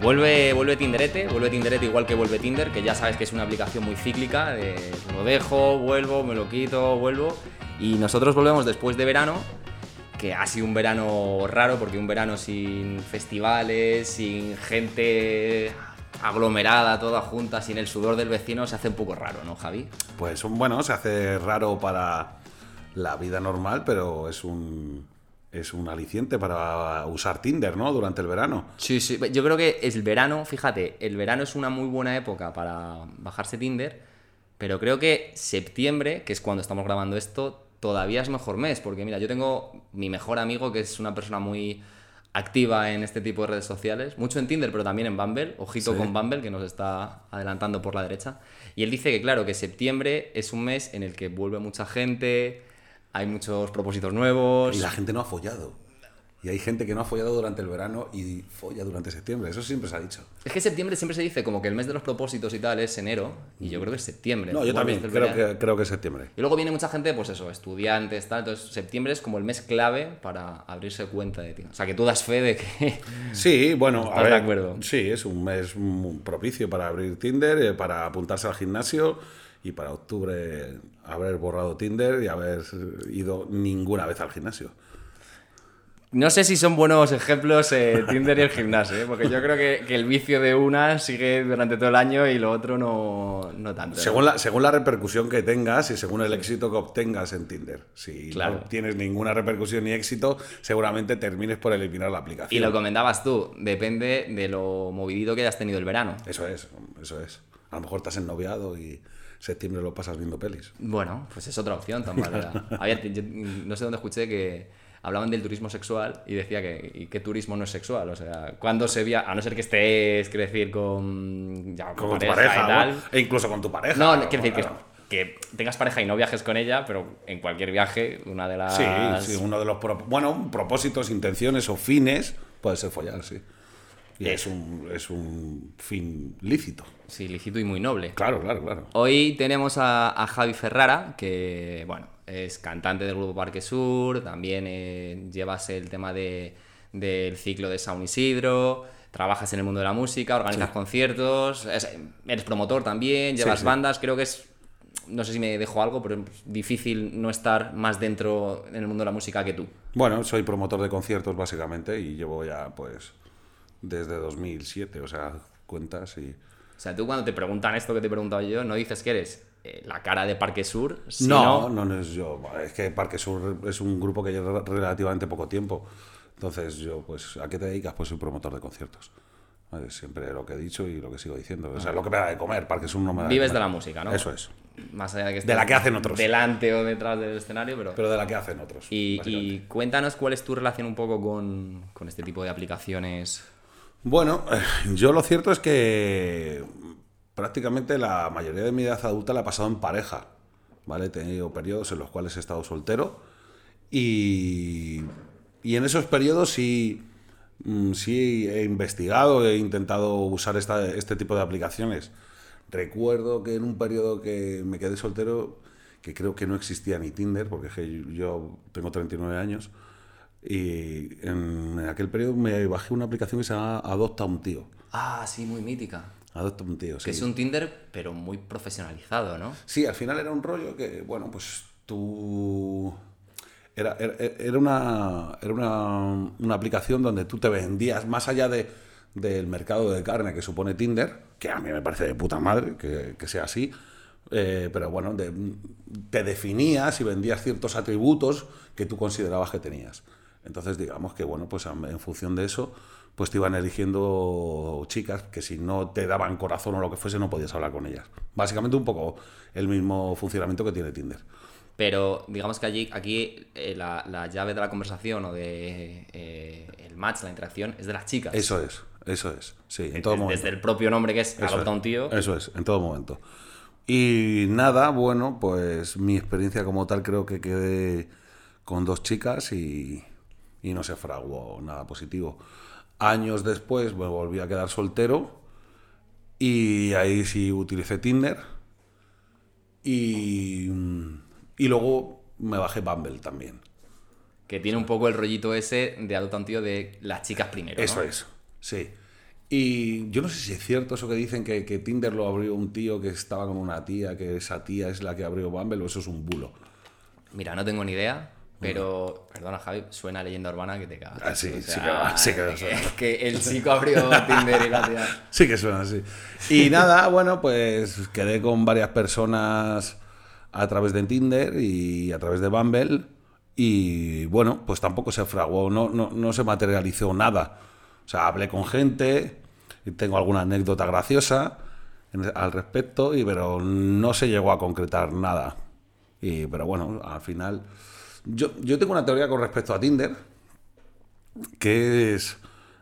Vuelve, vuelve Tinderete, vuelve Tinderete igual que vuelve Tinder, que ya sabes que es una aplicación muy cíclica, de lo dejo, vuelvo, me lo quito, vuelvo. Y nosotros volvemos después de verano, que ha sido un verano raro, porque un verano sin festivales, sin gente aglomerada, toda junta, sin el sudor del vecino, se hace un poco raro, ¿no, Javi? Pues bueno, se hace raro para la vida normal, pero es un es un aliciente para usar Tinder, ¿no? Durante el verano. Sí, sí. Yo creo que el verano, fíjate, el verano es una muy buena época para bajarse Tinder, pero creo que septiembre, que es cuando estamos grabando esto, todavía es mejor mes, porque mira, yo tengo mi mejor amigo que es una persona muy activa en este tipo de redes sociales, mucho en Tinder, pero también en Bumble, ojito con Bumble, que nos está adelantando por la derecha, y él dice que claro, que septiembre es un mes en el que vuelve mucha gente, hay muchos propósitos nuevos. Y la gente no ha follado. Y hay gente que no ha follado durante el verano y folla durante septiembre. Eso siempre se ha dicho. Es que septiembre siempre se dice como que el mes de los propósitos y tal es enero. Y yo creo que es septiembre. No, yo también creo que, creo que es septiembre. Y luego viene mucha gente, pues eso, estudiantes, tal. Entonces septiembre es como el mes clave para abrirse cuenta de ti. O sea, que tú das fe de que... Sí, bueno, a ver, de acuerdo. Sí, es un mes propicio para abrir Tinder, eh, para apuntarse al gimnasio y para octubre haber borrado Tinder y haber ido ninguna vez al gimnasio. No sé si son buenos ejemplos eh, Tinder y el gimnasio, ¿eh? porque yo creo que, el vicio de una sigue durante todo el año y lo otro no, no tanto. Según, la, según la repercusión que tengas y según el éxito que obtengas en Tinder. Si no tienes ninguna repercusión ni éxito, seguramente termines por eliminar la aplicación. Y lo comentabas tú, depende de lo movidito que hayas tenido el verano. Eso es, eso es. A lo mejor estás ennoviado y septiembre lo pasas viendo pelis. Bueno, pues es otra opción tan no sé dónde escuché que hablaban del turismo sexual y decía que ¿y qué turismo no es sexual? O sea, cuando se vía, a no ser que estés, quiero decir, con, con, tu pareja y tal. E incluso con tu pareja. No, quiero decir que que tengas pareja y no viajes con ella, pero en cualquier viaje, una de las. Sí, sí uno de los. bueno, propósitos, intenciones o fines puede ser follar, sí. Es un, es un fin lícito. Sí, lícito y muy noble. Claro, claro, claro. Hoy tenemos a, Javi Ferrara, que, bueno, es cantante del grupo Parque Sur, también eh, llevas el tema de, del ciclo de San Isidro, trabajas en el mundo de la música, organizas conciertos, eres promotor también, llevas bandas, creo que es no sé si me dejo algo, pero es difícil no estar más dentro en el mundo de la música que tú. Bueno, soy promotor de conciertos básicamente y llevo ya pues desde 2007, o sea, cuentas y... O sea, tú cuando te preguntan esto que te he preguntado yo, no dices que eres eh, la cara de Parque Sur. No, no, no es yo. Es que Parque Sur es un grupo que lleva relativamente poco tiempo. Entonces, yo, pues, ¿a qué te dedicas? Pues soy promotor de conciertos. Siempre lo que he dicho y lo que sigo diciendo. O sea, lo que me da de comer, Parque Sur no me da Vives de, de la música, ¿no? Eso es. Más allá de que De la que hacen otros. Delante o detrás del escenario, pero... Pero de la que hacen otros. Y, y cuéntanos cuál es tu relación un poco con, con este tipo de aplicaciones bueno, eh, yo lo cierto es que prácticamente la mayoría de mi edad adulta la he pasado en pareja. ¿Vale? He tenido periodos en los cuales he estado soltero y, y en esos periodos sí, mm, sí he investigado, he intentado usar esta, este tipo de aplicaciones. Recuerdo que en un periodo que me quedé soltero, que creo que no existía ni Tinder, porque yo tengo 39 años, y en aquel periodo me bajé una aplicación que se llama Adopta un tío. Ah, sí, muy mítica. Adopta un tío, sí. Que es un Tinder, pero muy profesionalizado, ¿no? Sí, al final era un rollo que, bueno, pues tú... Era, era, una, era una, una, aplicación donde tú te vendías más allá de, del mercado de carne que supone Tinder, que a mí me parece de puta madre que, que sea así, eh, pero bueno, te definías y vendías ciertos atributos que tú considerabas que tenías. Entonces, digamos que, bueno, pues en función de eso, pues te iban eligiendo chicas que si no te daban corazón o lo que fuese, no podías hablar con ellas. Básicamente un poco el mismo funcionamiento que tiene Tinder. Pero digamos que allí, aquí eh, la, llave de la conversación o de eh, el match, la interacción, es de las chicas. Eso es, eso es, sí, en todo momento. Desde el propio nombre que es Adopta un tío. Eso es, en todo momento. Y nada, bueno, pues mi experiencia como tal creo que quedé con dos chicas y, y no se fraguó nada positivo. Años después me volví a quedar soltero y ahí sí utilicé Tinder y, y luego me bajé Bumble también. Que tiene un poco el rollito ese de un tío de las chicas primero. Eso es, sí. Y yo no sé si es cierto eso que dicen que, que Tinder lo abrió un tío que estaba con una tía, que esa tía es la que abrió Bumble o eso es un bulo. Mira, no tengo ni idea, pero, perdona Javi, suena leyenda urbana que te cagas. Ah, sí, O sí sea, que va, sí que que, suena. que el chico abrió Tinder y la tía... Sí que suena así. Y nada, bueno, pues quedé con varias personas a través de Tinder y a través de Bumble. Y bueno, pues tampoco se fraguó, no, no, no se materializó nada. O sea, hablé con gente, y tengo alguna anécdota graciosa al respecto, y, pero no se llegó a concretar nada. Y, pero bueno, al final. Yo, yo tengo una teoría con respecto a Tinder, que es,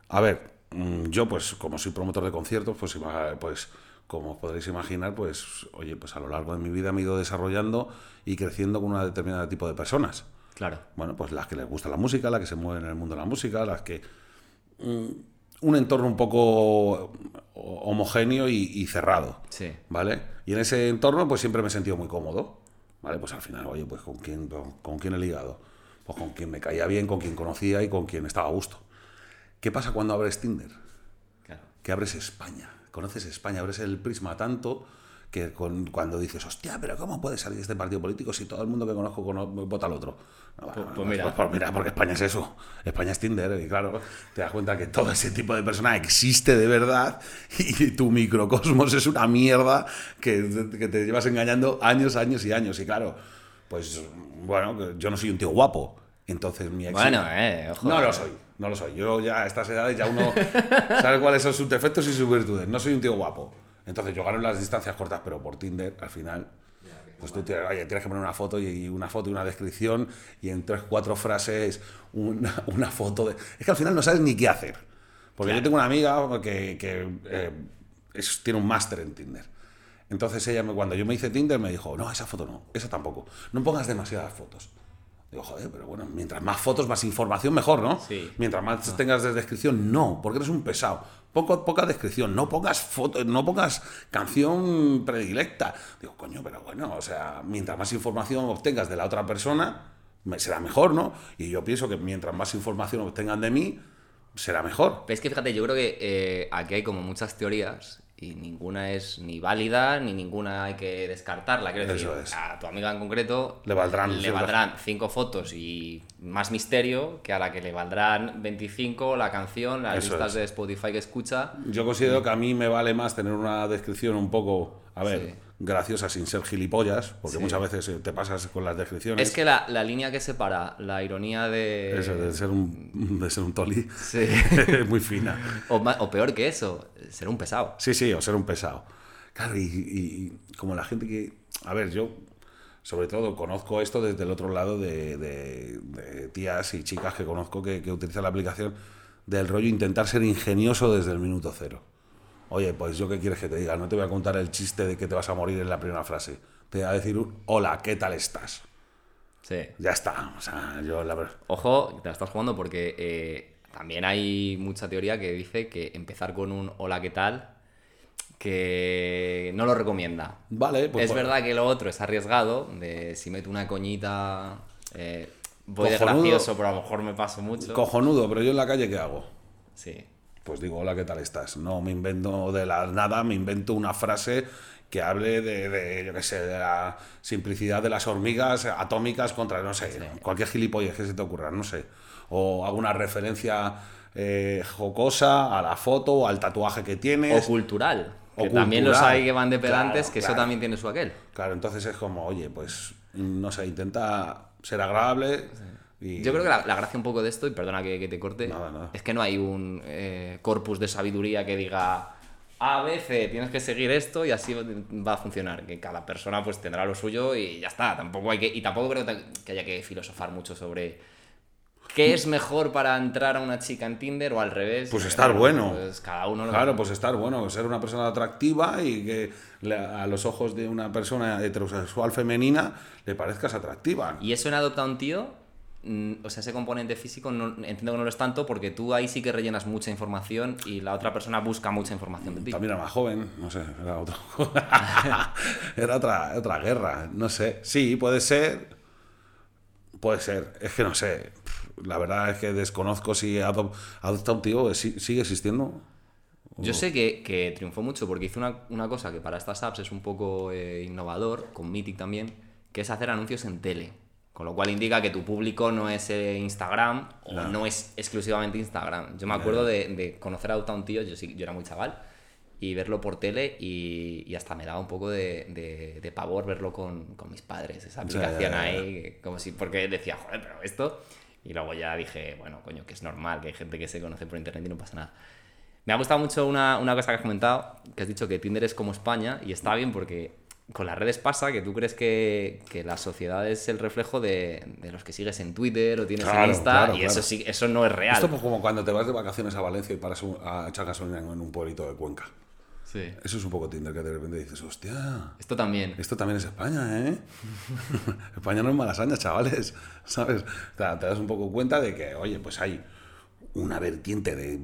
a ver, mm, yo pues como soy promotor de conciertos, pues, pues como os podréis imaginar, pues oye, pues a lo largo de mi vida me he ido desarrollando y creciendo con un determinado tipo de personas. Claro. Bueno, pues las que les gusta la música, las que se mueven en el mundo de la música, las que... mm, un entorno un poco homogéneo y, y cerrado. Sí. ¿Vale? Y en ese entorno pues siempre me he sentido muy cómodo. ¿Vale? Pues al final, oye, pues con quién, con, con quién he ligado. Pues con quien me caía bien, con quien conocía y con quien estaba a gusto. ¿Qué pasa cuando abres Tinder? Claro. Que abres España. Conoces España, abres el prisma tanto que con- cuando dices, hostia, pero ¿cómo puede salir este partido político si todo el mundo que conozco cono- vota al otro? No, Pues- bueno, pues mira. pues mira, porque España es eso. España es Tinder. Y claro, te das cuenta que todo ese tipo de persona existe de verdad y tu microcosmos es una mierda que, que te llevas engañando años, años y años. Y claro, pues bueno, yo no soy un tío guapo. Entonces mi ex- Bueno, eh, ojo. no lo soy, no lo soy. Yo ya a estas edades ya uno sabe cuáles son sus defectos y sus virtudes. No soy un tío guapo. Entonces yo gano las distancias cortas, pero por Tinder al final, pues tú tienes, oye, tienes que poner una foto y una foto y una descripción y en tres, cuatro frases una, una foto de... Es que al final no sabes ni qué hacer. Porque yo tengo una amiga que, que, eh, es- tiene un máster en Tinder. Entonces ella, me- cuando yo me hice Tinder, me dijo, no, esa foto no, esa tampoco. No pongas demasiadas fotos. Digo, joder, pero bueno, mientras más fotos, más información, mejor, ¿no? Sí. Mientras más tengas de descripción, no, porque eres un pesado. Poco, poca descripción, no pongas foto, no pongas canción predilecta. Digo, coño, pero bueno, o sea, mientras más información obtengas de la otra persona, será mejor, ¿no? Y yo pienso que mientras más información obtengan de mí, será mejor. Pero es que fíjate, yo creo que eh, aquí hay como muchas teorías y ninguna es ni válida ni ninguna hay que descartarla. Quiero decir, es. a tu amiga en concreto Le valdrán le valdrán cinco fotos y más misterio que a la que le valdrán 25 la canción, las Eso listas es. de Spotify que escucha. Yo considero que a mí me vale más tener una descripción un poco, a ver, Sí. Graciosa sin ser gilipollas, porque Sí. muchas veces eh, te pasas con las descripciones. Es que la, la línea que separa la ironía de... Eso, de ser un, de ser un toli Sí. muy fina. o, o peor que eso, ser un pesado. Sí, sí, o ser un pesado. Claro, y, y- y como la gente que... A ver, yo sobre todo conozco esto desde el otro lado de, de- de tías y chicas que conozco que, que utilizan la aplicación del rollo intentar ser ingenioso desde el minuto cero. Oye, pues yo qué quieres que te diga, no te voy a contar el chiste de que te vas a morir en la primera frase. Te voy a decir un hola, ¿qué tal estás? Sí. Ya está. O sea, yo la. Ojo, te la estás jugando porque eh, también hay mucha teoría que dice que empezar con un hola, ¿qué tal? que no lo recomienda. Vale, pues... es verdad que lo otro es arriesgado, de si meto una coñita, eh, voy de Cojonudo. gracioso, pero a lo mejor me paso mucho. Cojonudo, pero yo en la calle, ¿qué hago? sí. Pues digo, hola, ¿qué tal estás? No me invento de la nada, me invento una frase que hable de, de, yo qué sé, de la simplicidad de las hormigas atómicas contra, no sé, cualquier gilipollas que se te ocurra, no sé. O hago una referencia eh, jocosa a la foto o al tatuaje que O tienes. cultural. O Que también los cultural. hay que van de pedantes, Claro, que eso también tiene su aquel. Claro, entonces es como, oye, pues, no sé, intenta ser agradable. Y... Yo creo que la, la gracia un poco de esto, y perdona que, que te corte, Nada, nada. es que no hay un eh, corpus de sabiduría que diga A, C, tienes que seguir esto y así va a funcionar. Que cada persona pues tendrá lo suyo y ya está. Tampoco hay que, y tampoco creo que haya que filosofar mucho sobre qué es mejor para entrar a una chica en Tinder o al revés. Pues estar bueno. Pues cada uno lo Claro, pues estar bueno, ser una persona atractiva y que a los ojos de una persona heterosexual femenina le parezcas atractiva. Y eso en adopta un tío, o sea, ese componente físico, no, entiendo que no lo es tanto porque tú ahí sí que rellenas mucha información y la otra persona busca mucha información de ti. También era más joven, no sé, era otro. era otra, otra guerra, no sé. Sí, puede ser. Puede ser, es que no sé. La verdad es que desconozco si adop- adopta un tío, ¿sí- ¿sigue existiendo? Yo sé que, que triunfó mucho porque hizo una, una cosa que para estas apps es un poco eh, innovador, con Mythic también, que es hacer anuncios en tele. Con lo cual indica que tu público no es eh, Instagram o Claro. no es exclusivamente Instagram. Yo me acuerdo de, de conocer a un tío, yo, sí, yo era muy chaval, y verlo por tele y, y hasta me daba un poco de, de- de pavor verlo con, con mis padres, esa Ya, ya, aplicación ya, ya. ahí, como si, porque decía, joder, pero esto... Y luego ya dije, bueno, coño, que es normal, que hay gente que se conoce por internet y no pasa nada. Me ha gustado mucho una, una cosa que has comentado, que has dicho que Tinder es como España, y está bien porque con las redes pasa que tú crees que, que la sociedad es el reflejo de, de los que sigues en Twitter o tienes en Claro, Insta, claro, y claro. eso sí, eso no es real. Esto es como cuando te vas de vacaciones a Valencia y paras un- a echar gasolina en un pueblito de Cuenca. Sí. Eso es un poco Tinder, que de repente dices, hostia, Esto también. esto también es España, ¿eh? España no es malasaña, chavales, ¿sabes? O sea, te das un poco cuenta de que, oye, pues hay una vertiente de,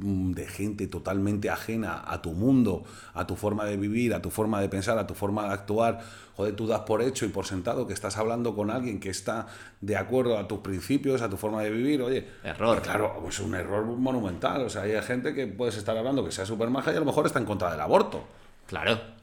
de gente totalmente ajena a tu mundo, a tu forma de vivir, a tu forma de pensar, a tu forma de actuar. Joder, tú das por hecho y por sentado que estás hablando con alguien que está de acuerdo a tus principios, a tu forma de vivir. Oye, Error. Claro, pues un error monumental. O sea, hay gente que puedes estar hablando que sea súper maja y a lo mejor está en contra del aborto. Claro.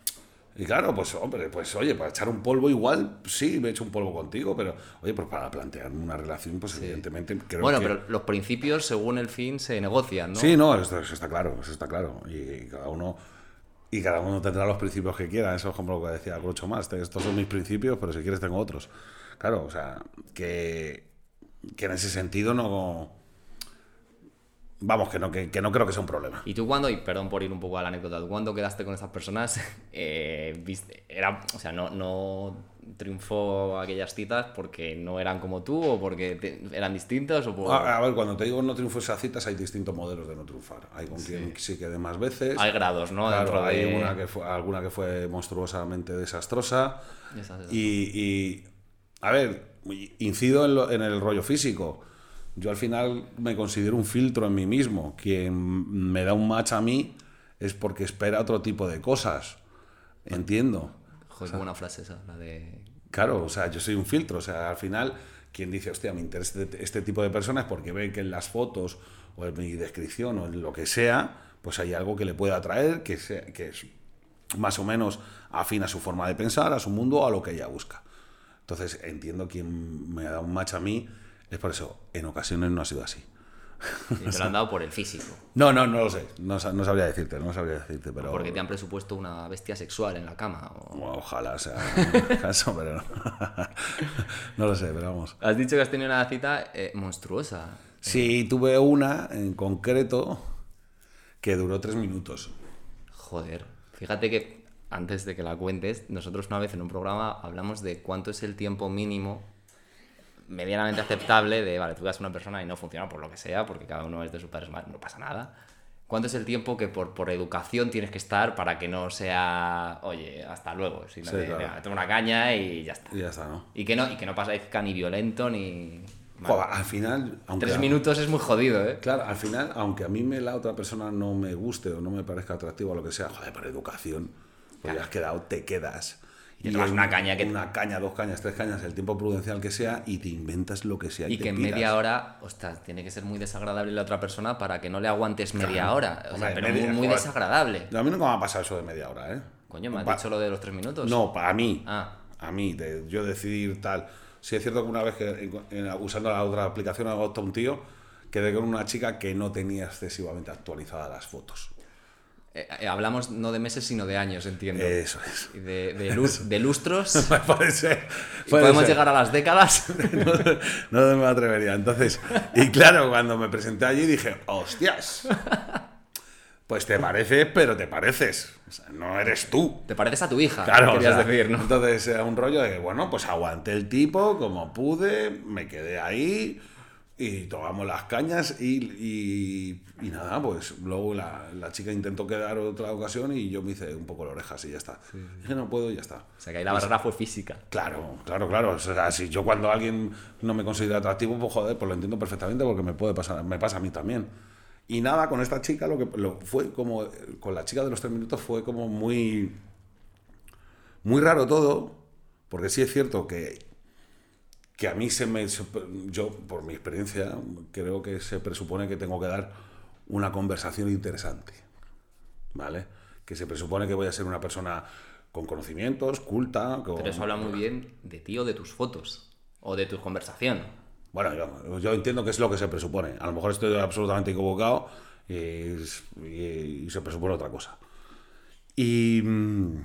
Y claro, pues hombre, pues oye, para echar un polvo igual, sí, me he hecho un polvo contigo, pero oye, pues para plantear una relación, pues evidentemente creo bueno, que... pero los principios, según el fin, se negocian, ¿no? Sí, no, eso, eso está claro, eso está claro. Y cada uno y cada uno tendrá los principios que quiera. Eso es como lo que decía Groucho más. Estos son mis principios, pero si quieres tengo otros. Claro, o sea, que, que en ese sentido no... Vamos, que no, que, que no creo que sea un problema. Y tú cuando, y perdón por ir un poco a la anécdota, tú cuando quedaste con esas personas, eh, viste, era, o sea, no, no triunfó aquellas citas porque no eran como tú o porque te- eran distintos o por... A, a ver, cuando te digo no triunfo esas citas, hay distintos modelos de no triunfar. Hay con quien sí quede más veces. Hay grados, ¿no? Claro, Dentro hay de- una que fue, alguna que fue monstruosamente desastrosa. Esas, esas. Y, y, a ver, incido en, lo- en el rollo físico. Yo al final me considero un filtro en mí mismo. Quien me da un match a mí es porque espera otro tipo de cosas. Entiendo. Joder, qué buena frase esa, la de... Claro, o sea, yo soy un filtro. O sea, al final, quien dice, hostia, me interesa este, este tipo de personas porque ve que en las fotos o en mi descripción o en lo que sea, pues hay algo que le puede atraer, que, sea, que es más o menos afín a su forma de pensar, a su mundo, a lo que ella busca. Entonces, entiendo quien me da un match a mí, es por eso. En ocasiones no ha sido así. Y te lo han dado por el físico. No, no, no lo sé. No, sa- no sabría decirte, no sabría decirte, pero... Porque te han presupuesto una bestia sexual en la cama. o- Ojalá sea caso, pero no. no lo sé, pero vamos. Has dicho que has tenido una cita eh, monstruosa. Sí, tuve una en concreto que duró tres minutos. Joder, fíjate que antes de que la cuentes, nosotros una vez en un programa hablamos de cuánto es el tiempo mínimo medianamente aceptable de, vale, tú das a una persona y no funciona por lo que sea, porque cada uno es de sus padres, no pasa nada. ¿Cuánto es el tiempo que por, por educación tienes que estar para que no sea, oye, hasta luego, sino Sí, de, claro. "Venga, me tomo una caña y ya está? Y ya está, ¿no? Y que no, y que no parezca ni violento ni... Joder, al final, aunque Tres minutos es muy jodido, ¿eh? Claro, al final, aunque a mí me, la otra persona no me guste o no me parezca atractivo o lo que sea, joder, por educación, pues ya has quedado, te quedas. Y te en una caña que- Una caña, dos cañas, tres cañas, el tiempo prudencial que sea, y te inventas lo que sea. Y te que en media hora, ostras, tiene que ser muy desagradable la otra persona para que no le aguantes media Claro. hora. O sea, Hombre, pero media- muy, muy desagradable. A mí nunca me ha pasado eso de media hora, ¿eh? Coño, me has Pa- dicho lo de los tres minutos. No, para mí. Ah. A mí, de yo decidir tal. Sí es cierto que una vez que usando la otra aplicación adopta un tío, quedé con una chica que no tenía excesivamente actualizadas las fotos. Eh, eh, hablamos no de meses, sino de años, entiendo. Eso es. De, de luz- de lustros. puede ser. Puede podemos ser. llegar a las décadas. No, no me atrevería. Entonces, y claro, cuando me presenté allí dije, hostias. Pues te pareces, pero te pareces. O sea, no eres tú. Te pareces a tu hija, Claro, o querías sea, decir, ¿no? Entonces era un rollo de, bueno, pues aguanté el tipo como pude, me quedé ahí y tomamos las cañas y, y- y nada, pues luego la, la chica intentó quedar otra ocasión y yo me hice un poco las orejas y ya está. Dije, no puedo y ya está. O sea, que ahí la barrera fue física. Claro, claro, claro. O sea, si yo cuando alguien no me considera atractivo, pues joder, pues lo entiendo perfectamente porque me puede pasar, me pasa a mí también. Y nada, con esta chica lo que lo, fue como con la chica de los tres minutos fue como muy muy raro todo, porque sí es cierto que que a mí se me se- yo por mi experiencia creo que se presupone que tengo que dar una conversación interesante. ¿vale? Que se presupone que voy a ser una persona con conocimientos, culta. Con... Pero eso habla muy bien de ti o de tus fotos o de tu conversación. Bueno, yo, yo entiendo que es lo que se presupone. A lo mejor estoy absolutamente equivocado y, y- y se presupone otra cosa. Y, mm,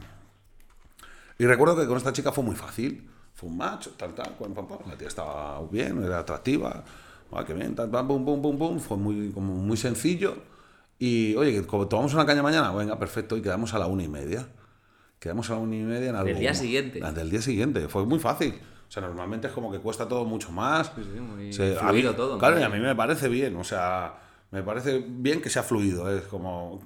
y recuerdo que con esta chica fue muy fácil. Fue un match, tal, tal, pam, pam, pam. La tía estaba bien, era atractiva. Ah, qué bien, tal, pam, pum, pum, pum, pum. Fue muy, como muy sencillo. Y, oye, como tomamos una caña mañana, venga, perfecto. Y quedamos a la una y media. Quedamos a la una y media en algo. día siguiente. Del día siguiente. Fue muy fácil. O sea, normalmente es como que cuesta todo mucho más. sí, muy Se- a mí- todo, Claro, y a mí me parece bien. O sea, me parece bien que sea fluido. Es como,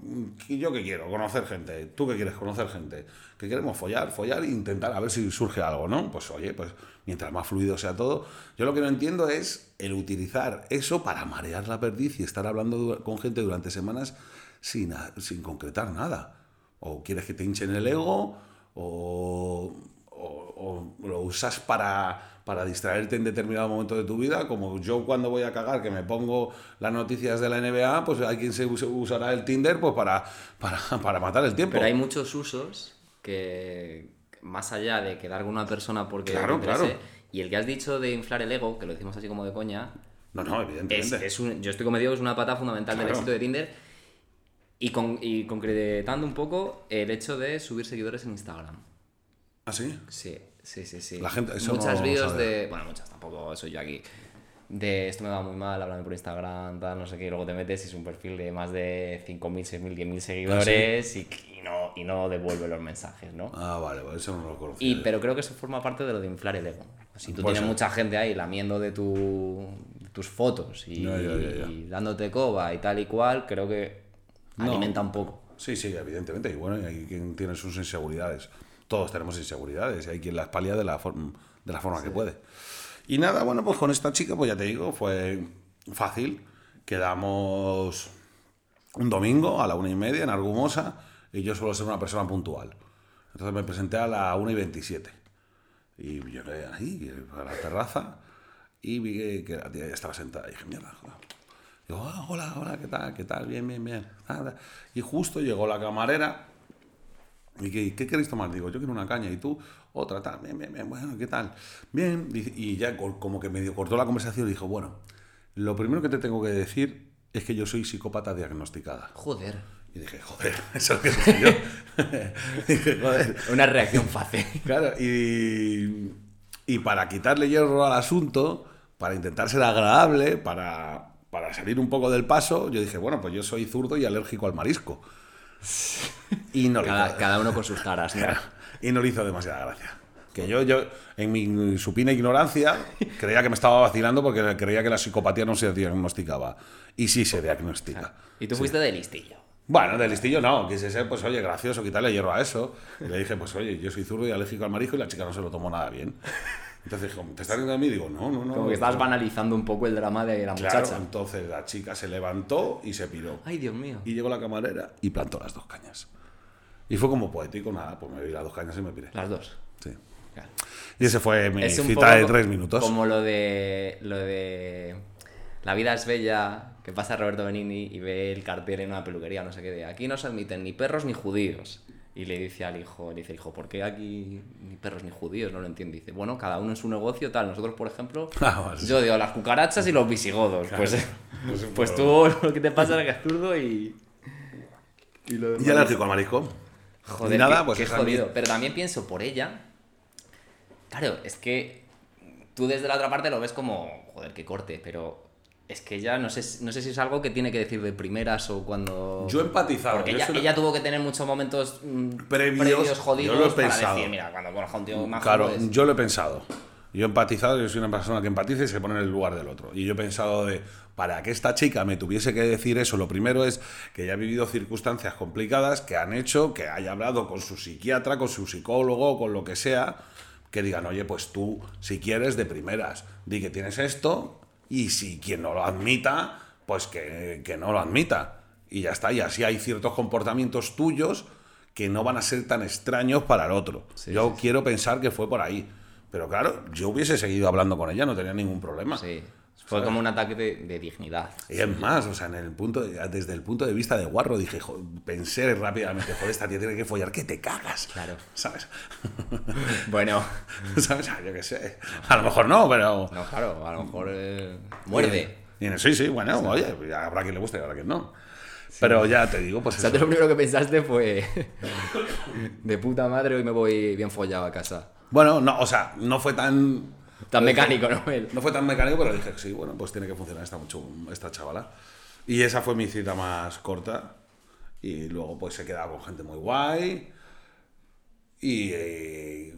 ¿y yo qué quiero? Conocer gente. ¿Tú qué quieres? Conocer gente. ¿Qué queremos? Follar, follar e intentar a ver si surge algo, ¿no? Pues oye, pues mientras más fluido sea todo. Yo lo que no entiendo es el utilizar eso para marear la perdiz y estar hablando con gente durante semanas sin, sin concretar nada. O quieres que te hinchen el ego, o, o- o lo usas para, para distraerte en determinado momento de tu vida, como yo cuando voy a cagar, que me pongo las noticias de la NBA, pues hay quien se us- usará el Tinder pues para, para, para matar el tiempo. Pero hay muchos usos que, más allá de quedar con una persona porque Claro, te interese, claro. y el que has dicho de inflar el ego, que lo decimos así como de coña, No, no, es, evidentemente. es un- yo estoy convencido que es una pata fundamental del Claro. éxito de Tinder. Y, con, y concretando un poco el hecho de subir seguidores en Instagram. ¿Ah, sí? Sí, sí, sí, sí. La gente- eso Muchas no vídeos de. Bueno, muchas tampoco soy yo aquí. De esto me va muy mal, háblame por Instagram, tal, no sé qué. Y luego te metes y es un perfil de más de 5.000, 6.000, 10.000 seguidores y, y no, y no devuelve los mensajes, ¿no? Ah, vale, vale, eso no lo conocía. Y, pero creo que eso forma parte de lo de inflar el ego. Si tú Puede tienes ser. mucha gente ahí lamiendo de, tu, tus fotos y, Ya, ya, ya, ya. y dándote coba y tal y cual, creo que No. alimenta un poco. Sí, sí, evidentemente. Y bueno, y hay quien tiene sus inseguridades. Todos tenemos inseguridades y hay quien las palia de la, de la forma que puede. Y nada, bueno, pues con esta chica, pues ya te digo, fue fácil. Quedamos un domingo a la una y media en Argumosa y yo suelo ser una persona puntual. Entonces me presenté a la una y veintisiete. Y llegué ahí, a la terraza, y vi que, que la tía ya estaba sentada. Y dije, mierda, joder. Digo, "Ah, hola, hola, ¿qué tal? ¿Qué tal? Bien, bien, bien. Nada. Y justo llegó la camarera. ¿Y qué, qué queréis tomar? Digo, yo quiero una caña. ¿Y tú? Otra, tal. Bien, bien, bien. Bueno, ¿qué tal? Bien. Y ya co- como que medio cortó la conversación y dijo, bueno, lo primero que te tengo que decir es que yo soy psicópata diagnosticada. Joder. Y dije, joder, eso es lo que dije yo. dije, joder. Una reacción fácil. Claro, y, y para quitarle hierro al asunto, para intentar ser agradable, para, para salir un poco del paso, yo dije, bueno, pues yo soy zurdo y alérgico al marisco. Y no, le Cada, hizo, cada uno con sus taras, ¿no? y no le hizo demasiada gracia. Que yo, yo, en mi supina ignorancia, creía que me estaba vacilando porque creía que la psicopatía no se diagnosticaba. Y sí se diagnostica. Y tú fuiste de listillo. Bueno, de listillo no, quise ser, pues oye, gracioso, quitarle hierro a eso. Y le dije, pues oye, yo soy zurdo y alérgico al marisco y la chica no se lo tomó nada bien. Entonces dijo, ¿te estás riendo de mí? Digo, no, no, no. Como que estabas banalizando un poco el drama de la Claro, muchacha. entonces la chica se levantó y se piró. Ay, Dios mío. Y llegó la camarera y plantó las dos cañas. Y fue como poético, nada, pues me di las dos cañas y me piré. Las dos. Sí. Claro. Y ese fue mi Es cita de tres minutos. Como lo de. Lo de. La vida es bella, que pasa Roberto Benigni y ve el cartel en una peluquería, no sé qué, de aquí no se admiten ni perros ni judíos. Y le dice al hijo, le dice, hijo, ¿por qué aquí ni perros ni judíos? No lo entiende. Dice, bueno, cada uno en su negocio, tal. Nosotros, por ejemplo, Ah, vale, yo digo las cucarachas y los visigodos. Pues, Pues pues tú lo que te pasa es zurdo y. Y lo Y alérgico al marisco. Joder, y nada, qué, pues qué jodido. Pero también pienso por ella. Claro, es que tú desde la otra parte lo ves como, joder, qué corte, pero es que ella no sé, si- no sé si es algo que tiene que decir de primeras o cuando. Yo he empatizado. Porque yo ella, tuvo que tener muchos momentos mm, Previos, jodidos yo lo he para pensado. decir, mira, cuando conozco a un tío más Claro, pues, yo lo he pensado. Yo he empatizado, yo soy una persona que empatiza y se pone en el lugar del otro. Y yo he pensado de, para que esta chica me tuviese que decir eso, lo primero es que ella ha vivido circunstancias complicadas que han hecho que haya hablado con su psiquiatra, con su psicólogo, con lo que sea, que digan, oye, pues tú, si quieres, de primeras, di que tienes esto, y si quien no lo admita, pues que, que no lo admita. Y ya está, y así hay ciertos comportamientos tuyos que no van a ser tan extraños para el otro. Sí, Yo sí, quiero pensar que fue por ahí. Pero claro, yo hubiese seguido hablando con ella, no tenía ningún problema. Fue como un ataque de, de dignidad. Y es más, o sea, en el punto de- desde el punto de vista de Guarro dije, jo- pensé rápidamente, joder, esta tía tiene que follar que te cagas. Claro. ¿Sabes? Bueno, ¿Sabes? Ah, Yo qué sé. A lo mejor no, pero... no, claro, a lo mejor eh, muerde. Y sí, sí, bueno, oye, habrá quien le guste y habrá quien no. Pero ya te digo, pues O sea, eso. lo primero que pensaste fue de puta madre, hoy me voy bien follado a casa. Bueno, no, o sea, no fue tan... Tan mecánico, ¿no? El- No fue tan mecánico, pero dije, sí, bueno, pues tiene que funcionar esta, mucho, esta chavala. Y esa fue mi cita más corta. Y luego pues he quedado con gente muy guay. Y eh,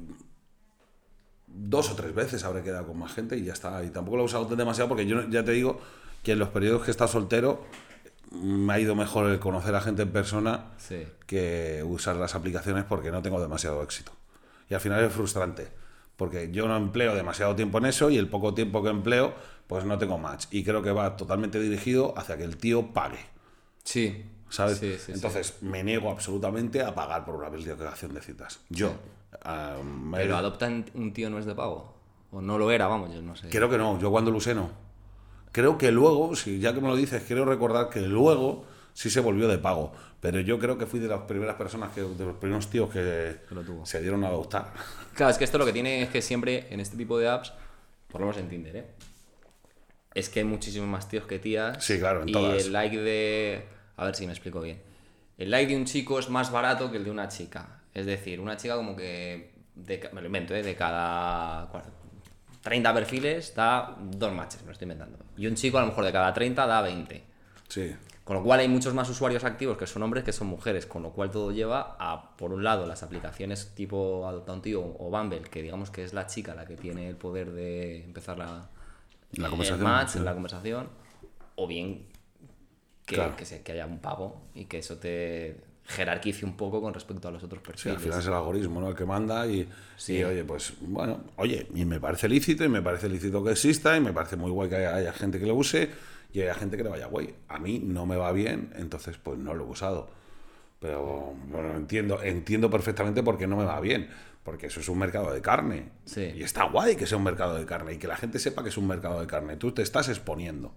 dos o tres veces habré quedado con más gente y ya está. Y tampoco lo he usado demasiado porque yo ya te digo que en los periodos que he estado soltero me ha ido mejor el conocer a gente en persona Sí. que usar las aplicaciones porque no tengo demasiado éxito. Y al final es frustrante, porque yo no empleo demasiado tiempo en eso y el poco tiempo que empleo, pues no tengo match. Y creo que va totalmente dirigido hacia que el tío pague, Sí. ¿sabes? Sí, sí, sí. Entonces me niego absolutamente a pagar por una aplicación de citas. Yo. me- ¿Pero adoptan un tío no es de pago? ¿O no lo era? Vamos, yo no sé. Creo que no, yo cuando lo usé no. Creo que luego, si ya que me lo dices, quiero recordar que luego sí se volvió de pago. Pero yo creo que fui de las primeras personas, que, de los primeros tíos que lo tuvo. se dieron a adoptar. Claro, es que esto lo que tiene es que siempre en este tipo de apps, por lo menos en Tinder, ¿eh? Es que hay muchísimos más tíos que tías. Sí, claro, en y todas. el like de. A ver si me explico bien. El like de un chico es más barato que el de una chica. Es decir, una chica como que. De, me lo invento, ¿eh? De cada. cua- 30 perfiles da dos matches, me lo estoy inventando. Y un chico a lo mejor de cada 30 da 20. Sí. Con lo cual hay muchos más usuarios activos que son hombres que son mujeres, con lo cual todo lleva a, por un lado, las aplicaciones tipo Adopta un tío o Bumble, que digamos que es la chica la que tiene el poder de empezar la, La el conversación, match, sí. la conversación, o bien que, Claro. que, se- que haya un pago y que eso te jerarquice un poco con respecto a los otros Sí, al perfiles. final es el algoritmo ¿no? el que manda y, Sí. y, oye, pues bueno, oye, y me parece lícito y me parece lícito que exista y me parece muy guay que haya, haya gente que lo use y haya gente que le vaya guay. A mí no me va bien, entonces pues no lo he usado. Pero bueno, entiendo, entiendo perfectamente por qué no me va bien. Porque eso es un mercado de carne. Sí. Y está guay que sea un mercado de carne y que la gente sepa que es un mercado de carne. Tú te estás exponiendo.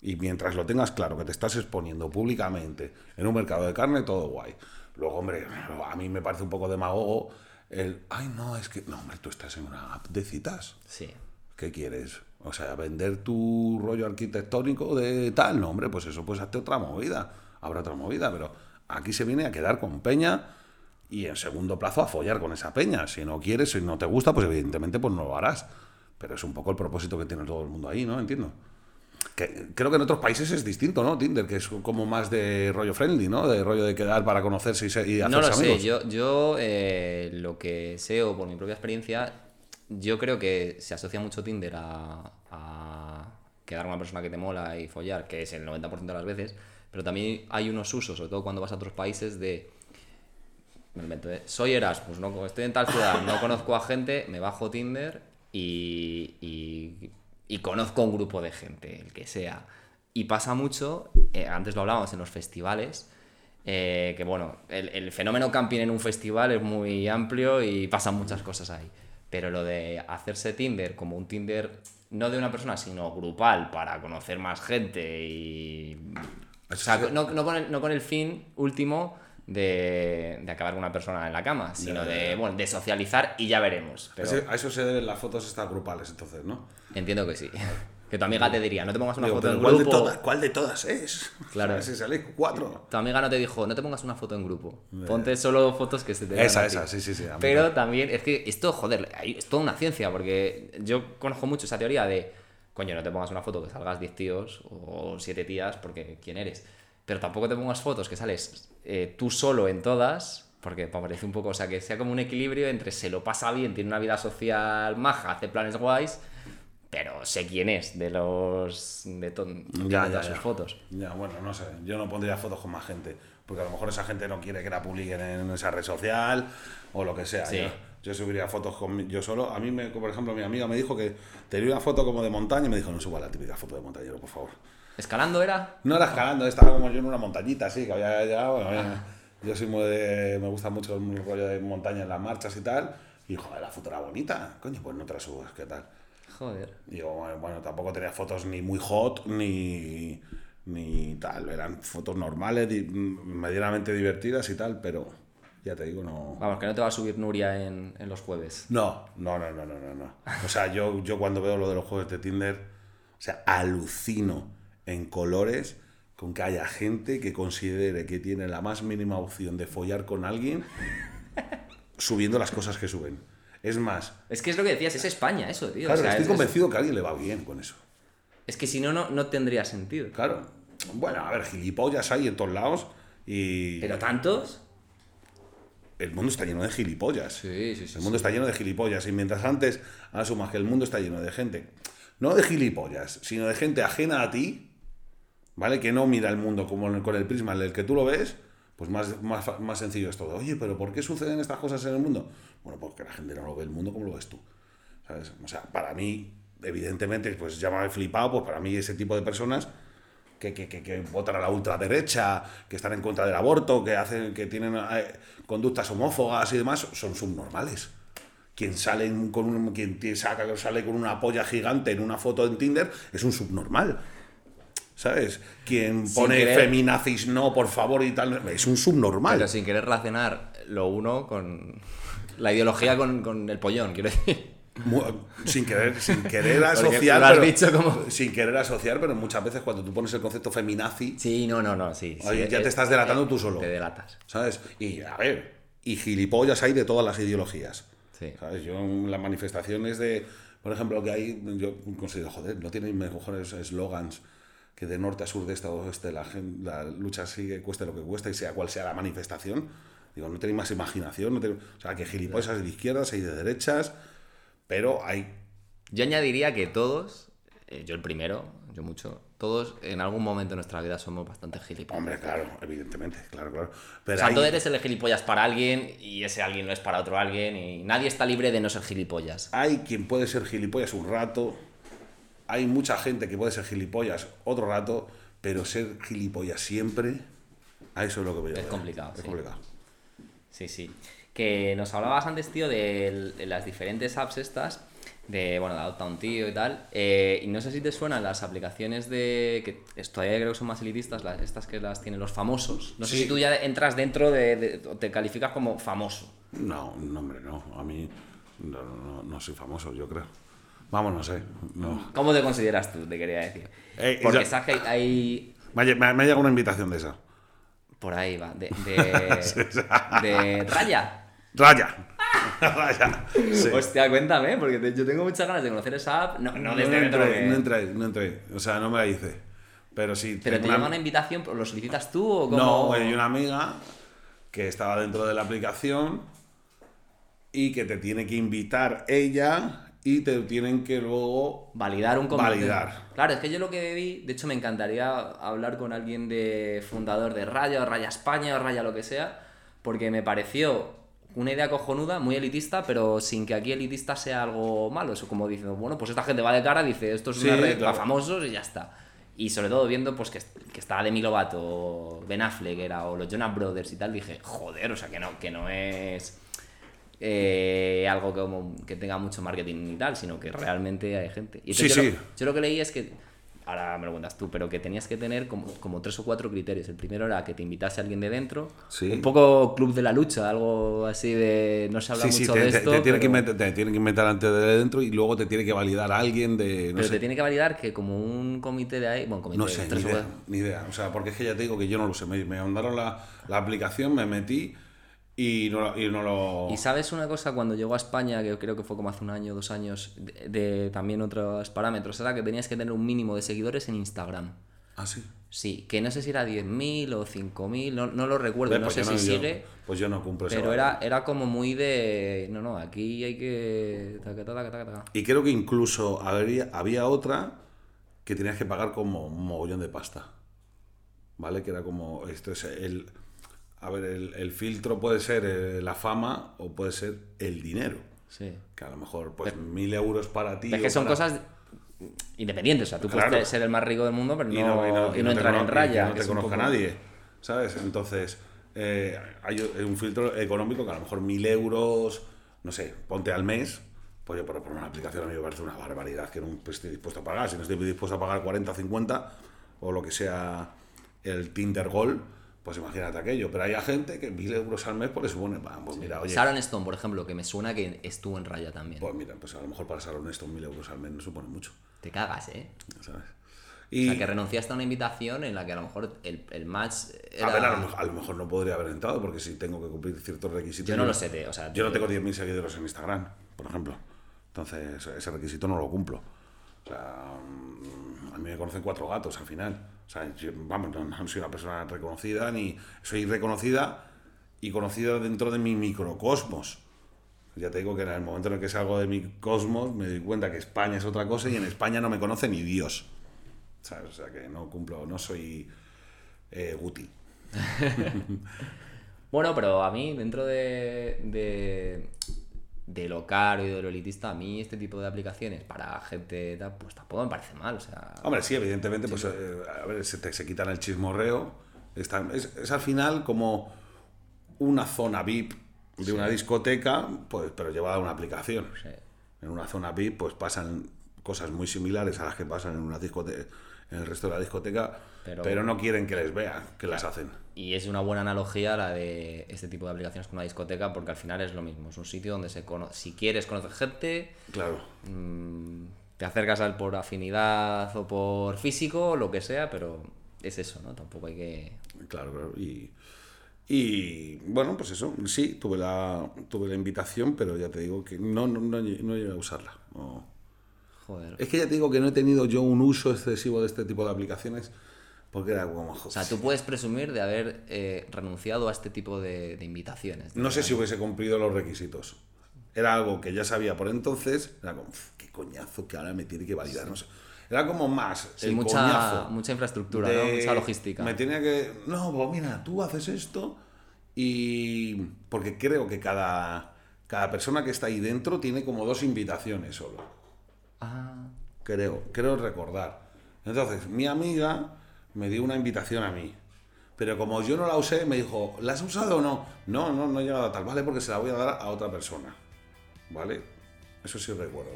Y mientras lo tengas claro que te estás exponiendo públicamente en un mercado de carne, todo guay. Luego, hombre, a mí me parece un poco demagogo el, ay, no, es que, no, hombre, tú estás en una app de citas. Sí. ¿Qué quieres? O sea, vender tu rollo arquitectónico de tal, no, hombre, pues eso, pues hazte otra movida. Habrá otra movida, pero aquí se viene a quedar con peña y en segundo plazo a follar con esa peña. Si no quieres, si no te gusta, pues evidentemente pues no lo harás. Pero es un poco el propósito que tiene todo el mundo ahí, ¿no? Entiendo. Que, creo que en otros países es distinto, ¿no? Tinder, que es como más de rollo friendly, ¿no? De rollo de quedar para conocerse y, se- y hacerse No lo amigos. sé, yo, yo eh, lo que sé o por mi propia experiencia, yo creo que se asocia mucho Tinder a, a quedar con una persona que te mola y follar, que es el 90% de las veces, pero también hay unos usos, sobre todo cuando vas a otros países, de... ¿eh? Soy Erasmus, no, estoy en tal ciudad, no conozco a gente, me bajo Tinder y, y, conozco un grupo de gente, el que sea. Y pasa mucho, eh, antes lo hablábamos en los festivales, eh, que bueno, el, el fenómeno camping en un festival es muy amplio y pasan muchas cosas ahí. Pero lo de hacerse Tinder como un Tinder no de una persona, sino grupal para conocer más gente y. O sea, no, no con el, no con el fin último de, de acabar con una persona en la cama, sino Ya, ya, de, bueno, de socializar y ya veremos. Pero a eso se deben las fotos estas grupales, entonces, ¿no? entiendo que sí. Que tu amiga te diría, no te pongas una Digo, foto en ¿cuál, de grupo. todas, ¿Cuál de todas es? Claro. Si salís cuatro. Tu amiga no te dijo, no te pongas una foto en grupo. Ponte solo fotos que se te Esa, a ti". esa, sí, sí, sí. Pero también. es que esto, joder, es toda una ciencia, porque yo conozco mucho esa teoría de, coño, no te pongas una foto que salgas 10 tíos o 7 tías, porque ¿quién eres? Pero tampoco te pongas fotos que sales eh, tú solo en todas, porque parece un poco, o sea, que sea como un equilibrio entre se lo pasa bien, tiene una vida social maja, hace planes guays, pero sé quién es de los. de, Ya, ya, todas ya. sus fotos. Ya, bueno, no sé. Yo no pondría fotos con más gente. Porque a lo mejor esa gente no quiere que la publiquen en esa red social o lo que sea. Sí. Yo, yo subiría fotos con yo solo. A mí, me, por ejemplo, mi amiga me dijo que tenía una foto como de montaña y me dijo, no suba la típica foto de montañero, por favor. ¿Escalando era? No era escalando, estaba como yo en una montañita así, que había llegado. bueno, eh, yo soy muy de, me gusta mucho el rollo de montaña en las marchas y tal. Y joder, la foto era bonita. Coño, pues no te la subas, ¿qué tal? Joder. Digo, bueno, tampoco tenía fotos ni muy hot ni, ni tal. Eran fotos normales, di- medianamente divertidas y tal, pero ya te digo, no. Vamos, que no te va a subir Nuria en, en los jueves. No, no, no, no, no, no, no. O sea, yo, yo cuando veo lo de los juegos de Tinder, o sea, alucino en colores con que haya gente que considere que tiene la más mínima opción de follar con alguien subiendo las cosas que suben. Es más, Es que es lo que decías, es España eso, tío. claro, O sea, estoy es- convencido que a alguien le va bien con eso. Es que si no, no, no tendría sentido. Claro. Bueno, a ver, gilipollas hay en todos lados y Pero tantos. el mundo está lleno de gilipollas. Sí, sí, sí. El mundo está lleno de gilipollas y mientras antes asumas que el mundo está lleno de gente, no de gilipollas, sino de gente ajena a ti, ¿vale? Que no mira el mundo como con el prisma en el que tú lo ves, pues más, más, más sencillo es todo. Oye, pero ¿por qué suceden estas cosas en el mundo? Bueno, porque la gente no lo ve el mundo como lo ves tú. ¿Sabes? O sea, para mí, evidentemente, pues llámame flipado, pues para mí ese tipo de personas que, que, que, que votan a la ultraderecha, que están en contra del aborto, que hacen, que tienen eh, conductas homófobas y demás, son subnormales. Quien sale con un, quien sale con una polla gigante en una foto en Tinder es un subnormal. ¿Sabes? Quien Sin pone querer. feminazis no, por favor, y tal, es un subnormal. Pero sin querer relacionar lo uno con la ideología con, con el pollón, quiero decir. Sin querer, sin querer asociar. lo has pero- dicho como- Sin querer asociar, pero muchas veces cuando tú pones el concepto feminazi, Sí, no, no, no, sí. ya te estás delatando eh, tú solo. Te delatas. ¿sabes? Y a ver, y gilipollas hay de todas las ideologías. Sí. ¿Sabes? Yo en las manifestaciones de, por ejemplo, que hay, yo considero, joder, no tienen mejores eslogans que de norte a sur, de este a oeste, la, lucha sigue, cueste lo que cueste, y sea cual sea la manifestación. Digo, no tenéis más imaginación, no tenéis- o sea, que gilipollas hay de izquierdas, hay de derechas, pero hay Yo añadiría que todos, eh, yo el primero, yo mucho, todos en algún momento de nuestra vida somos bastante gilipollas. Hombre, claro, evidentemente, claro, claro. Pero O sea, hay- tú eres el gilipollas para alguien y ese alguien no es para otro alguien y nadie está libre de no ser gilipollas. hay quien puede ser gilipollas un rato, hay mucha gente que puede ser gilipollas otro rato, pero ser gilipollas siempre, a eso es lo que veo. Es complicado, Es sí. complicado. Sí, sí. Que nos hablabas antes, tío, de, las diferentes apps estas, de, bueno, de Adopta tío y tal. eh, y no sé si te suenan las aplicaciones de, que todavía creo que son más elitistas, las, estas que las tienen los famosos. No sé Sí. si tú ya entras dentro de, de- te calificas como famoso. No, no, hombre, no. A mí no, no, no soy famoso, yo creo. Vamos, no sé. No. ¿Cómo te consideras tú? Te quería decir. Eh, Porque sabes que hay, Me me ha- me ha llegado una invitación de esa. Por ahí va. De, de, de Raya. ¡Raya! ¡Raya! Sí. Hostia, cuéntame, porque te- yo tengo muchas ganas de conocer esa app. No, no No, desde entré, de- no entré, no entré. O sea, no me la hice. Pero sí. Pero te tengo llama una invitación, ¿lo solicitas tú o cómo? No, hay una amiga que estaba dentro de la aplicación y que te tiene que invitar ella y te tienen que luego Validar un comité. Validar. Claro, es que yo lo que vi, de hecho me encantaría hablar con alguien de fundador de Raya, o Raya España, o Raya lo que sea, porque me pareció una idea cojonuda, muy elitista, pero sin que aquí elitista sea algo malo. Eso como diciendo, bueno, pues esta gente va de cara, dice, esto es Sí, una red claro. para famosos y ya está. Y sobre todo viendo pues que, que estaba Demi Lovato, Ben Affleck era, o los Jonas Brothers y tal, dije, joder, o sea que no, que no es eh, algo que, como, que tenga mucho marketing y tal, sino que realmente hay gente. Y Sí, yo, sí. Lo, yo lo que leí es que, ahora me lo cuentas tú, pero que tenías que tener como, como tres o cuatro criterios. El primero era que te invitase alguien de dentro, Sí. un poco club de la lucha, algo así de no se habla mucho te, de te- esto. te tiene que pero- inventar, te tiene que inventar antes de dentro y luego te tiene que validar a alguien de. No pero sé, te tiene que validar que como un comité de ahí, bueno, comité no de sé ni tres o idea, cuatro- ni idea. O sea, porque es que ya te digo que yo no lo sé. Me, me mandaron la, la aplicación, me metí y no, lo- y no lo. Y sabes una cosa, cuando llegó a España, que creo que fue como hace un año, dos años, de, de también otros parámetros, era que tenías que tener un mínimo de seguidores en Instagram. Ah, sí. Sí, que no sé si era 10.000 o 5.000, no, no lo recuerdo, no pues sé si sigue, Pues yo no cumplo pero era, era como muy de... No, no, aquí hay que... Y creo que incluso habría, había otra que tenías que pagar como un mogollón de pasta. ¿Vale? Que era como. Esto es el. A ver, el, el filtro puede ser eh, la fama o puede ser el dinero. Sí. Que a lo mejor, pues, mil euros para ti. Es que son para- cosas independientes, o sea, tú Claro. puedes ser el más rico del mundo, pero no, y no, y no- y no te entrar en y raya. que no te conozca poco- nadie. ¿Sabes? Entonces, eh, hay un filtro económico que a lo mejor mil euros, no sé, ponte al mes, Pues yo, pero por una aplicación a mí me parece una barbaridad que no estoy dispuesto a pagar. Si no estoy dispuesto a pagar 40 o 50 o lo que sea el Tinder Gold, pues imagínate aquello. Pero hay gente que mil euros al mes pues le supone, pues mira, oye, Sharon Stone, por ejemplo, que me suena que estuvo en raya también. pues mira, pues a lo mejor para ser honesto, mil euros al mes no supone mucho, Te cagas, ¿eh? ¿sabes? O sea, que renunciaste a una invitación en la que a lo mejor el, el match era... a ver, a lo, mejor, a lo mejor no podría haber entrado porque si tengo que cumplir ciertos requisitos. Yo no lo sé, te- o sea, Yo no te- tengo 10.000 seguidores en Instagram, por ejemplo. Entonces, ese requisito no lo cumplo. O sea, mm, a mí me conocen cuatro gatos al final. O sea, yo, vamos, no, no soy una persona reconocida, ni soy reconocida y conocida dentro de mi microcosmos. Ya te digo que en el momento en el que salgo de mi cosmos me doy cuenta que España es otra cosa y en España no me conoce ni Dios. O sea, que no cumplo, no soy eh, Guti. Bueno, pero a mí, dentro de, de, de lo caro y de lo elitista, a mí este tipo de aplicaciones para gente tal, pues tampoco me parece mal. O sea, Hombre, sí, evidentemente, pues eh, a ver, se, te, se quitan el chismorreo. Está- es, es al final como una zona VIP de una discoteca, pues, pero llevada a una aplicación. sí. En una zona VIP, pues pasan cosas muy similares a las que pasan en una discoteca, en el resto de la discoteca, Pero- pero, no quieren que les vean, que las hacen. Y es una buena analogía la de este tipo de aplicaciones con una discoteca, porque al final es lo mismo. Es un sitio donde se cono si quieres conocer gente, Claro. mm, te acercas al por afinidad o por físico, lo que sea, pero es eso, ¿no? Tampoco hay que... Claro, claro. Y, y bueno, pues eso, sí, tuve la, tuve la invitación, pero ya te digo que no, no, no, no llegué a usarla. no. Joder. Es que ya te digo que no he tenido yo un uso excesivo de este tipo de aplicaciones porque era como... O sea, tú puedes presumir de haber eh, renunciado a este tipo de, de invitaciones. No sé si hubiese cumplido los requisitos. Era algo que ya sabía por entonces, era como, "Uf, qué coñazo que ahora me tiene que validar. No sé. Era como más Sí, el mucha, coñazo. mucha infraestructura, de- ¿no? Mucha logística. Me tenía que. No, pues mira, tú haces esto y. Porque creo que cada, cada persona que está ahí dentro tiene como dos invitaciones solo. Ah, Creo, creo recordar. Entonces, mi amiga me dio una invitación a mí. Pero como yo no la usé, me dijo, ¿la has usado o no? No, no, no he llegado a tal, ¿vale? Porque se la voy a dar a otra persona. ¿Vale? Eso sí recuerdo.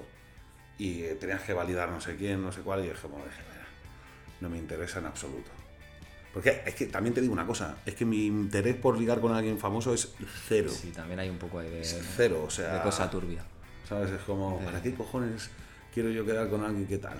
Y eh, tenías que validar no sé quién, no sé cuál, y dije, bueno, dije, "Mira, no me interesa en absoluto. Porque es que también te digo una cosa, es que mi interés por ligar con alguien famoso es cero. sí, también hay un poco ahí de, Cero, o sea... de cosa turbia. ¿Sabes? Es como, ¿para qué cojones quiero yo quedar con alguien que tal?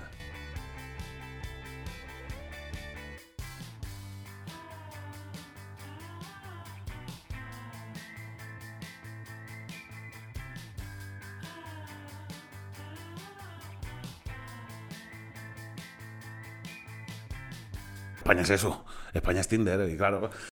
España es eso. España es Tinder, y claro,